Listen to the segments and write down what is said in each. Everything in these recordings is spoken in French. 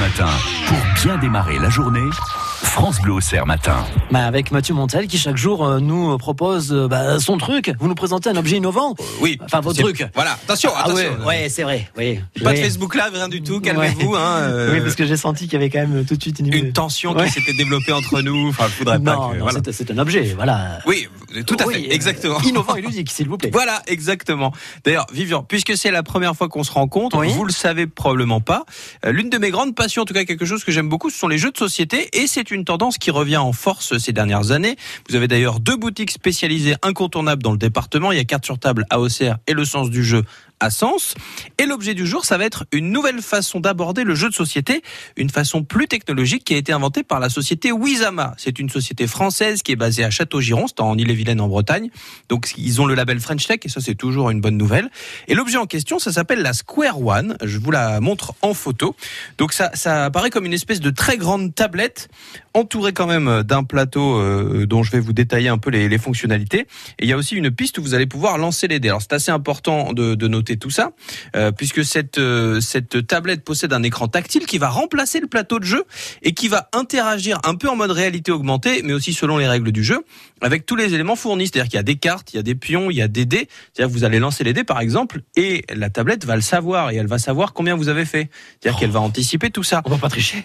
matin, pour bien démarrer la journée, France Bleu Auxerre matin. Bah avec Mathieu Montel qui chaque jour euh, nous propose euh, bah, son truc. Vous nous présentez un objet innovant. Oui. Enfin votre C'est- truc. Voilà, attention, Ah attention. ouais, ouais c'est vrai. Oui. Pas de. Facebook Live, rien du tout, calmez-vous. Ouais. Hein, euh, Oui parce que j'ai senti qu'il y avait quand même tout de suite une, Une tension Ouais. qui s'était développée entre nous. Enfin, faudrait pas Non, que. non voilà. c'est un objet. Voilà. Oui, tout à Oui, fait, euh, exactement. Innovant et ludique s'il vous plaît. Voilà, exactement. D'ailleurs, Vivian, puisque c'est la première fois qu'on se rencontre, Oui. vous le savez probablement pas, euh, l'une de mes grandes passions, en tout cas quelque chose que j'aime beaucoup, ce sont les jeux de société, et c'est une tendance qui revient en force ces dernières années. Vous avez d'ailleurs deux boutiques spécialisées incontournables dans le département. Il y a Carte sur table à Auxerre et le sens du jeu à Sens. Et l'objet du jour, ça va être une nouvelle façon d'aborder le jeu de société, une façon plus technologique qui a été inventée par la société Wizama. C'est une société française qui est basée à Château-Giron, c'est en Ille-et-Vilaine en Bretagne. Donc ils ont le label French Tech et ça c'est toujours une bonne nouvelle. Et l'objet en question, ça s'appelle la Square One. Je vous la montre en photo. Donc ça, ça apparaît comme une espèce de très grande tablette entourée quand même d'un plateau euh, dont je vais vous détailler un peu les, fonctionnalités. Et il y a aussi une piste où vous allez pouvoir lancer les dés. Alors c'est assez important de, de noter tout ça, euh, puisque cette, euh, cette tablette possède un écran tactile qui va remplacer le plateau de jeu et qui va interagir un peu en mode réalité augmentée, mais aussi selon les règles du jeu, avec tous les éléments fournis. C'est-à-dire qu'il y a des cartes, il y a des pions, il y a des dés. C'est-à-dire que vous allez lancer les dés par exemple, et la tablette va le savoir et elle va savoir combien vous avez fait. C'est-à-dire qu'elle va anticiper tout ça. On va pas tricher.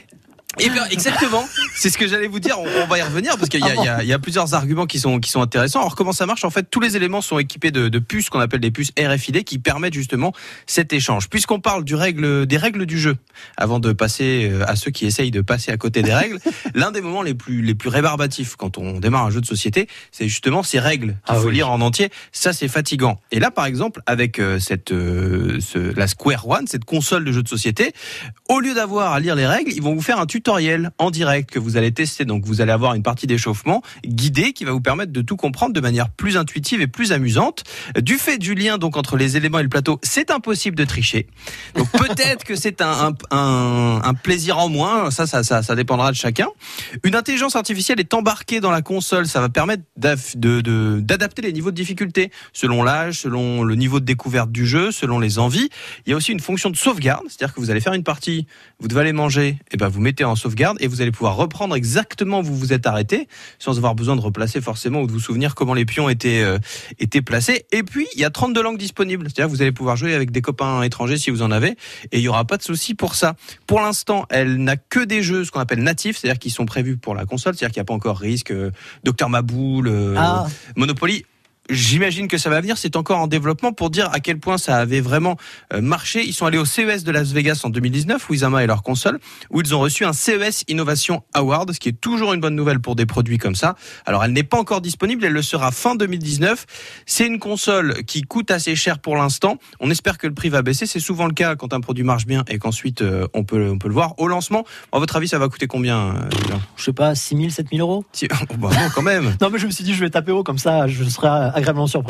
Eh bien, exactement. C'est ce que j'allais vous dire. On, on va y revenir parce qu'il y, a- il y a- il y a plusieurs arguments qui sont, qui sont intéressants. Alors, comment ça marche? En fait, tous les éléments sont équipés de, de puces qu'on appelle des puces RFID qui permettent justement cet échange. Puisqu'on parle du règle, des règles du jeu, avant de passer euh, à ceux qui essayent de passer à côté des règles, l'un des moments les plus, les plus rébarbatifs quand on démarre un jeu de société, c'est justement ces règles qu'il Ah faut oui. lire en entier. Ça, c'est fatigant. Et là, par exemple, avec euh, cette, euh, ce- la Square One, cette console de jeu de société, au lieu d'avoir à lire les règles, ils vont vous faire un tutoriel en direct que vous allez tester. Donc vous allez avoir une partie d'échauffement guidée qui va vous permettre de tout comprendre de manière plus intuitive et plus amusante. Du fait du lien donc entre les éléments et le plateau, c'est impossible de tricher. Donc peut-être que c'est un, un, un- un plaisir en moins. Ça, ça, ça, ça dépendra de chacun. Une intelligence artificielle est embarquée dans la console. Ça va permettre d'aff- de- de- d'adapter les niveaux de difficulté selon l'âge, selon le niveau de découverte du jeu, selon les envies. Il y a aussi une fonction de sauvegarde, c'est-à-dire que vous allez faire une partie, vous devez aller manger, et ben vous mettez en sauvegarde et vous allez pouvoir reprendre exactement où vous vous êtes arrêté, sans avoir besoin de replacer forcément ou de vous souvenir comment les pions étaient euh, étaient placés. Et puis il y a 32 langues disponibles, c'est-à-dire que vous allez pouvoir jouer avec des copains étrangers si vous en avez, et il y aura pas de souci pour ça. Pour l'instant, elle n'a que des jeux, ce qu'on appelle natifs, c'est-à-dire qui sont prévus pour la console, c'est-à-dire qu'il n'y a pas encore risque, euh, Docteur Maboul, euh, Ah. Monopoly. J'imagine que ça va venir, c'est encore en développement pour dire à quel point ça avait vraiment euh, marché. Ils sont allés au CES de Las Vegas en 2019, Wizama et leur console, où ils ont reçu un CES Innovation Award, ce qui est toujours une bonne nouvelle pour des produits comme ça. Alors elle n'est pas encore disponible, elle le sera fin 2019. C'est une console qui coûte assez cher pour l'instant. On espère que le prix va baisser. C'est souvent le cas quand un produit marche bien et qu'ensuite euh, on peut on peut le voir au lancement. À votre avis, ça va coûter combien euh, Je sais pas 6000 7000 euros? Si- oh, bah non, quand même. Non mais je me suis dit je vais taper haut comme ça je serai agréablement surpris.